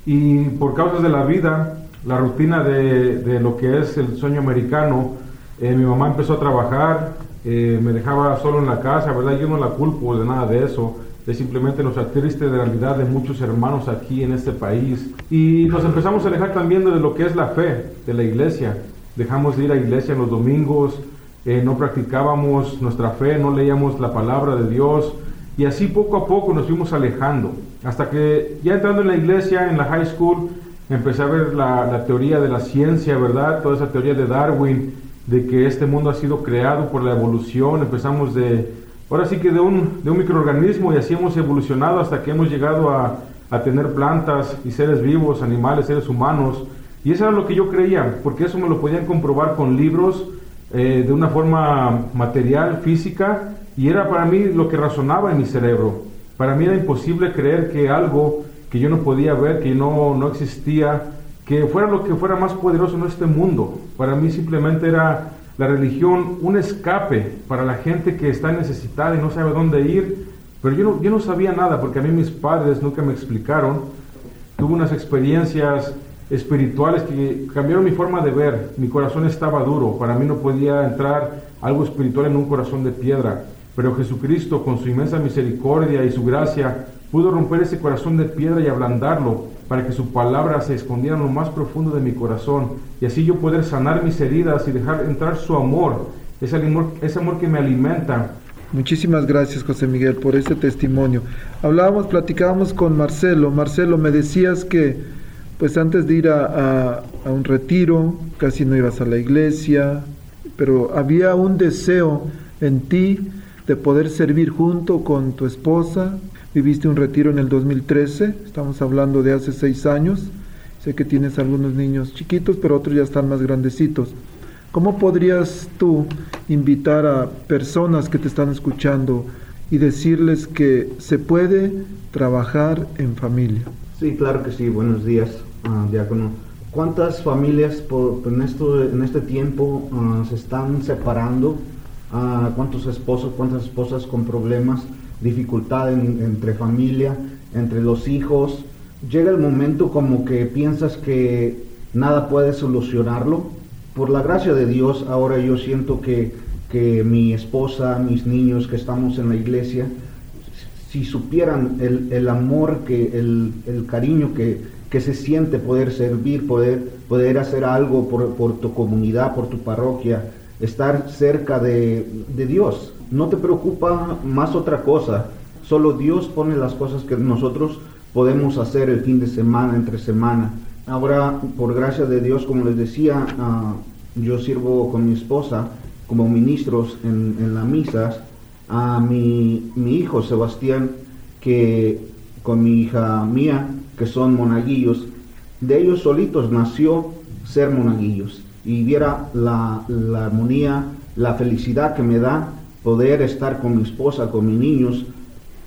Y por causas de la vida, la rutina de, de lo que es el sueño americano, eh, mi mamá empezó a trabajar, eh, me dejaba solo en la casa, ¿verdad? Yo no la culpo de nada de eso es simplemente nuestra triste realidad de muchos hermanos aquí en este país. Y nos empezamos a alejar también de lo que es la fe de la iglesia dejamos de ir a iglesia en los domingos, eh, no practicábamos nuestra fe, no leíamos la palabra de Dios y así poco a poco nos fuimos alejando. Hasta que ya entrando en la iglesia, en la high school, empecé a ver la, teoría de la ciencia, ¿verdad? Toda esa teoría de Darwin, de que este mundo ha sido creado por la evolución. Empezamos de, ahora sí que de un, de un microorganismo y así hemos evolucionado hasta que hemos llegado a, a tener plantas y seres vivos, animales, seres humanos. Y eso era lo que yo creía, porque eso me lo podían comprobar con libros eh, de una forma material, física, y era para mí lo que razonaba en mi cerebro. Para mí era imposible creer que algo que yo no podía ver, que no, no existía, que fuera lo que fuera más poderoso en este mundo. Para mí simplemente era la religión un escape para la gente que está necesitada y no sabe dónde ir. Pero yo no, yo no sabía nada porque a mí mis padres nunca me explicaron. Tuve unas experiencias espirituales que cambiaron mi forma de ver. Mi corazón estaba duro, para mí no podía entrar algo espiritual en un corazón de piedra, pero Jesucristo con su inmensa misericordia y su gracia pudo romper ese corazón de piedra y ablandarlo para que su palabra se escondiera en lo más profundo de mi corazón y así yo poder sanar mis heridas y dejar entrar su amor, ese amor, ese amor que me alimenta. Muchísimas gracias José Miguel por este testimonio. Hablábamos, platicábamos con Marcelo. Marcelo, me decías que pues antes de ir a, un retiro, casi no ibas a la iglesia, pero había un deseo en ti de poder servir junto con tu esposa, viviste un retiro en el 2013, estamos hablando de hace seis años. Sé que tienes algunos niños chiquitos, pero otros ya están más grandecitos. ¿Cómo podrías tú invitar a personas que te están escuchando y decirles que se puede trabajar en familia? Sí, claro que sí. Buenos días, uh, diácono. ¿Cuántas familias en, esto, en este tiempo uh, se están separando? Uh, ¿Cuántos esposos, cuántas esposas con problemas, dificultad en, entre familia, entre los hijos? Llega el momento como que piensas que nada puede solucionarlo. Por la gracia de Dios, ahora yo siento que, que mi esposa, mis niños que estamos en la iglesia, si supieran el, el amor, que, el, el cariño que, que se siente poder servir, poder, poder hacer algo por, por tu comunidad, por tu parroquia, estar cerca de, de, Dios. No te preocupa más otra cosa, solo Dios pone las cosas que nosotros podemos hacer el fin de semana, entre semana. Ahora, por gracia de Dios, como les decía, uh, yo sirvo con mi esposa como ministros en, en las misas. A mi, hijo Sebastián, que con mi hija mía, que son monaguillos, de ellos solitos nació ser monaguillos y viera la, armonía, la felicidad que me da poder estar con mi esposa, con mis niños,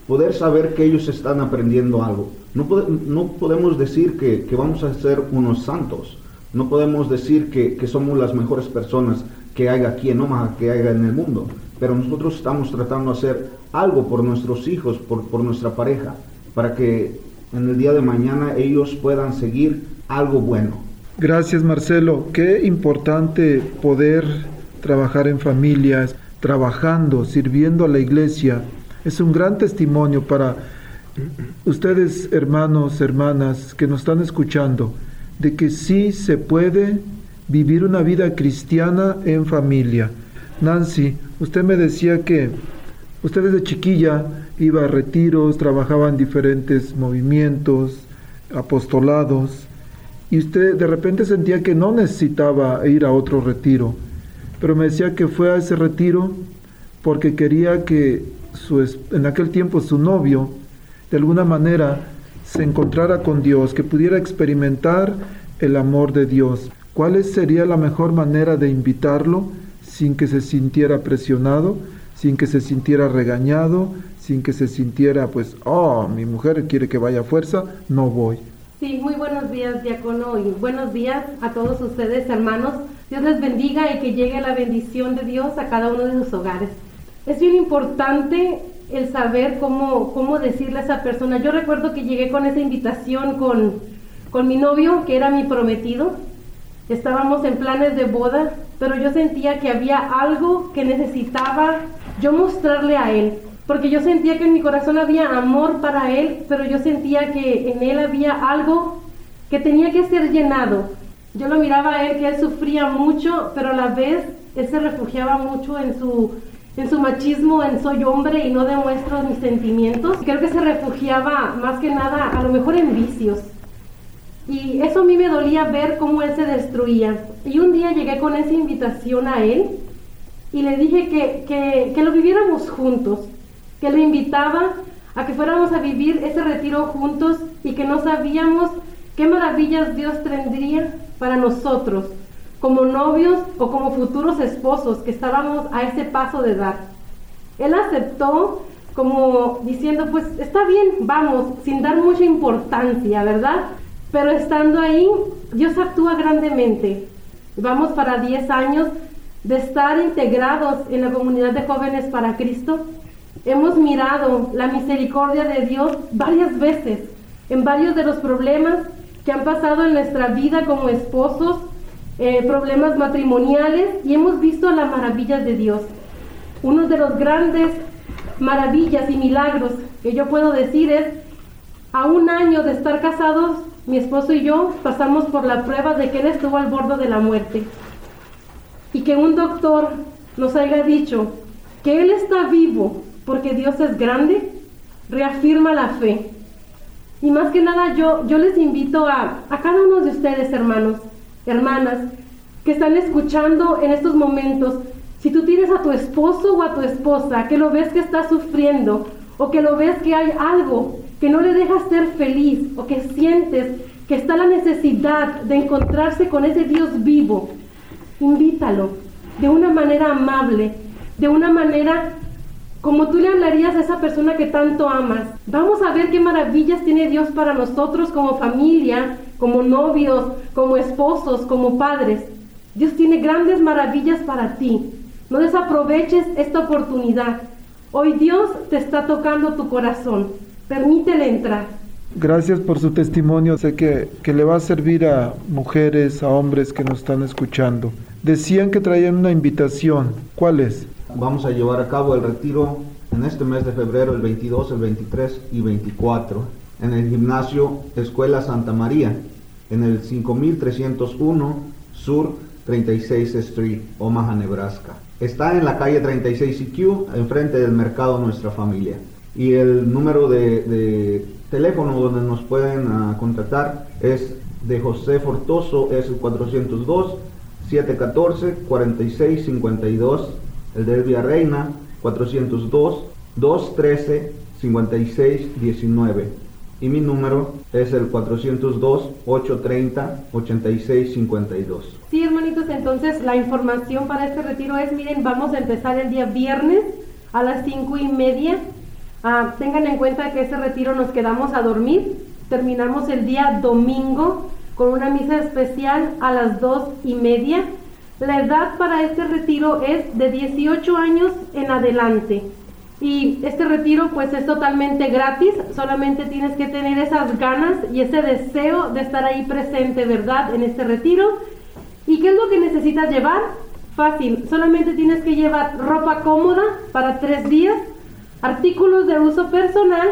poder saber que ellos están aprendiendo algo. No, podemos decir que, que, vamos a ser unos santos, no podemos decir que, que somos las mejores personas que haya aquí en Omaha, que haya en el mundo, pero nosotros estamos tratando de hacer algo por nuestros hijos, por, por nuestra pareja, para que en el día de mañana ellos puedan seguir algo bueno. Gracias Marcelo, qué importante poder trabajar en familias, trabajando, sirviendo a la iglesia. Es un gran testimonio para ustedes hermanos, hermanas que nos están escuchando, de que sí se puede vivir una vida cristiana en familia. Nancy, usted me decía que usted desde chiquilla iba a retiros, trabajaba en diferentes movimientos, apostolados, y usted de repente sentía que no necesitaba ir a otro retiro, pero me decía que fue a ese retiro porque quería que en aquel tiempo su novio, de alguna manera, se encontrara con Dios, que pudiera experimentar el amor de Dios. ¿Cuál sería la mejor manera de invitarlo sin que se sintiera presionado, sin que se sintiera regañado, sin que se sintiera, pues, oh, mi mujer quiere que vaya a fuerza, no voy. Sí, muy buenos días, diácono, y buenos días a todos ustedes, hermanos. Dios les bendiga y que llegue la bendición de Dios a cada uno de sus hogares. Es bien importante el saber cómo, cómo decirle a esa persona. Yo recuerdo que llegué con esa invitación con, con mi novio, que era mi prometido. Estábamos en planes de boda, pero yo sentía que había algo que necesitaba yo mostrarle a él porque yo sentía que en mi corazón había amor para él, pero yo sentía que en él había algo que tenía que ser llenado. Yo lo miraba a él que él sufría mucho, pero a la vez él se refugiaba mucho en su en su machismo, en soy hombre y no demuestro mis sentimientos. Creo que se refugiaba más que nada a lo mejor en vicios. Y eso a mí me dolía ver cómo él se destruía. Y un día llegué con esa invitación a él y le dije que, que, que lo viviéramos juntos que lo invitaba a que fuéramos a vivir ese retiro juntos y que no sabíamos qué maravillas Dios tendría para nosotros, como novios o como futuros esposos que estábamos a ese paso de dar. Él aceptó como diciendo, pues está bien, vamos, sin dar mucha importancia, ¿verdad? Pero estando ahí, Dios actúa grandemente. Vamos para 10 años de estar integrados en la comunidad de jóvenes para Cristo Hemos mirado la misericordia de Dios varias veces en varios de los problemas que han pasado en nuestra vida como esposos, eh, problemas matrimoniales y hemos visto las maravillas de Dios. Uno de los grandes maravillas y milagros que yo puedo decir es, a un año de estar casados, mi esposo y yo pasamos por la prueba de que él estuvo al borde de la muerte. Y que un doctor nos haya dicho que él está vivo porque Dios es grande, reafirma la fe. Y más que nada yo, yo les invito a, a cada uno de ustedes, hermanos, hermanas, que están escuchando en estos momentos, si tú tienes a tu esposo o a tu esposa que lo ves que está sufriendo o que lo ves que hay algo que no le deja ser feliz o que sientes que está la necesidad de encontrarse con ese Dios vivo, invítalo de una manera amable, de una manera como tú le hablarías a esa persona que tanto amas. Vamos a ver qué maravillas tiene Dios para nosotros como familia, como novios, como esposos, como padres. Dios tiene grandes maravillas para ti. No desaproveches esta oportunidad. Hoy Dios te está tocando tu corazón. Permítele entrar. Gracias por su testimonio. Sé que, que, le va a servir a mujeres, a hombres que nos están escuchando. Decían que traían una invitación. ¿Cuál es? Vamos a llevar a cabo el retiro en este mes de febrero, el 22, el 23 y 24, en el gimnasio Escuela Santa María, en el 5301 Sur 36 Street, Omaha, Nebraska. Está en la calle 36 IQ, enfrente del mercado Nuestra Familia. Y el número de, teléfono donde nos pueden uh, contactar es de José Fortoso, es el 402 714 4652 el de Elvia Reina 402 213 56 19 y mi número es el 402 830 86 52. Sí, hermanitos, entonces la información para este retiro es, miren, vamos a empezar el día viernes a las 5 y media. Ah, tengan en cuenta que este retiro nos quedamos a dormir. Terminamos el día domingo con una misa especial a las 2 y media. La edad para este retiro es de 18 años en adelante. Y este retiro pues es totalmente gratis, solamente tienes que tener esas ganas y ese deseo de estar ahí presente, ¿verdad? En este retiro. ¿Y qué es lo que necesitas llevar? Fácil, solamente tienes que llevar ropa cómoda para tres días, artículos de uso personal,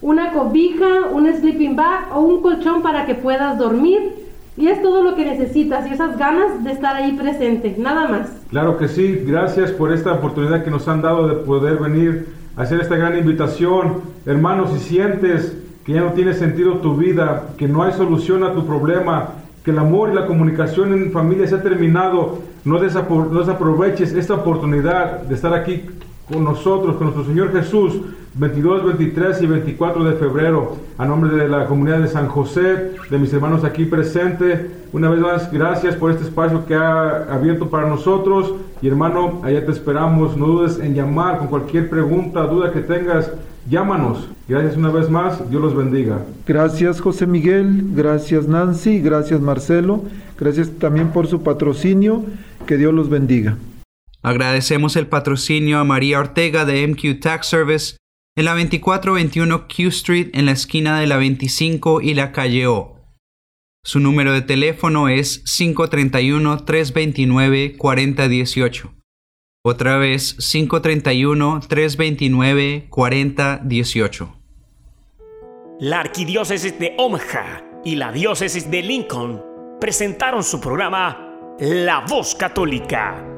una cobija, un sleeping bag o un colchón para que puedas dormir y es todo lo que necesitas y esas ganas de estar ahí presente, nada más. Claro que sí, gracias por esta oportunidad que nos han dado de poder venir a hacer esta gran invitación. Hermanos, si sientes que ya no tiene sentido tu vida, que no hay solución a tu problema, que el amor y la comunicación en familia se ha terminado, no, no desaproveches esta oportunidad de estar aquí con nosotros, con nuestro Señor Jesús, 22, 23 y 24 de febrero, a nombre de la comunidad de San José, de mis hermanos aquí presentes. Una vez más, gracias por este espacio que ha abierto para nosotros. Y hermano, allá te esperamos. No dudes en llamar con cualquier pregunta, duda que tengas. Llámanos. Gracias una vez más. Dios los bendiga. Gracias José Miguel. Gracias Nancy. Gracias Marcelo. Gracias también por su patrocinio. Que Dios los bendiga. Agradecemos el patrocinio a María Ortega de MQ Tax Service en la 2421 Q Street en la esquina de la 25 y la calle O. Su número de teléfono es 531-329-4018. Otra vez 531-329-4018. La Arquidiócesis de Omaha y la Diócesis de Lincoln presentaron su programa La Voz Católica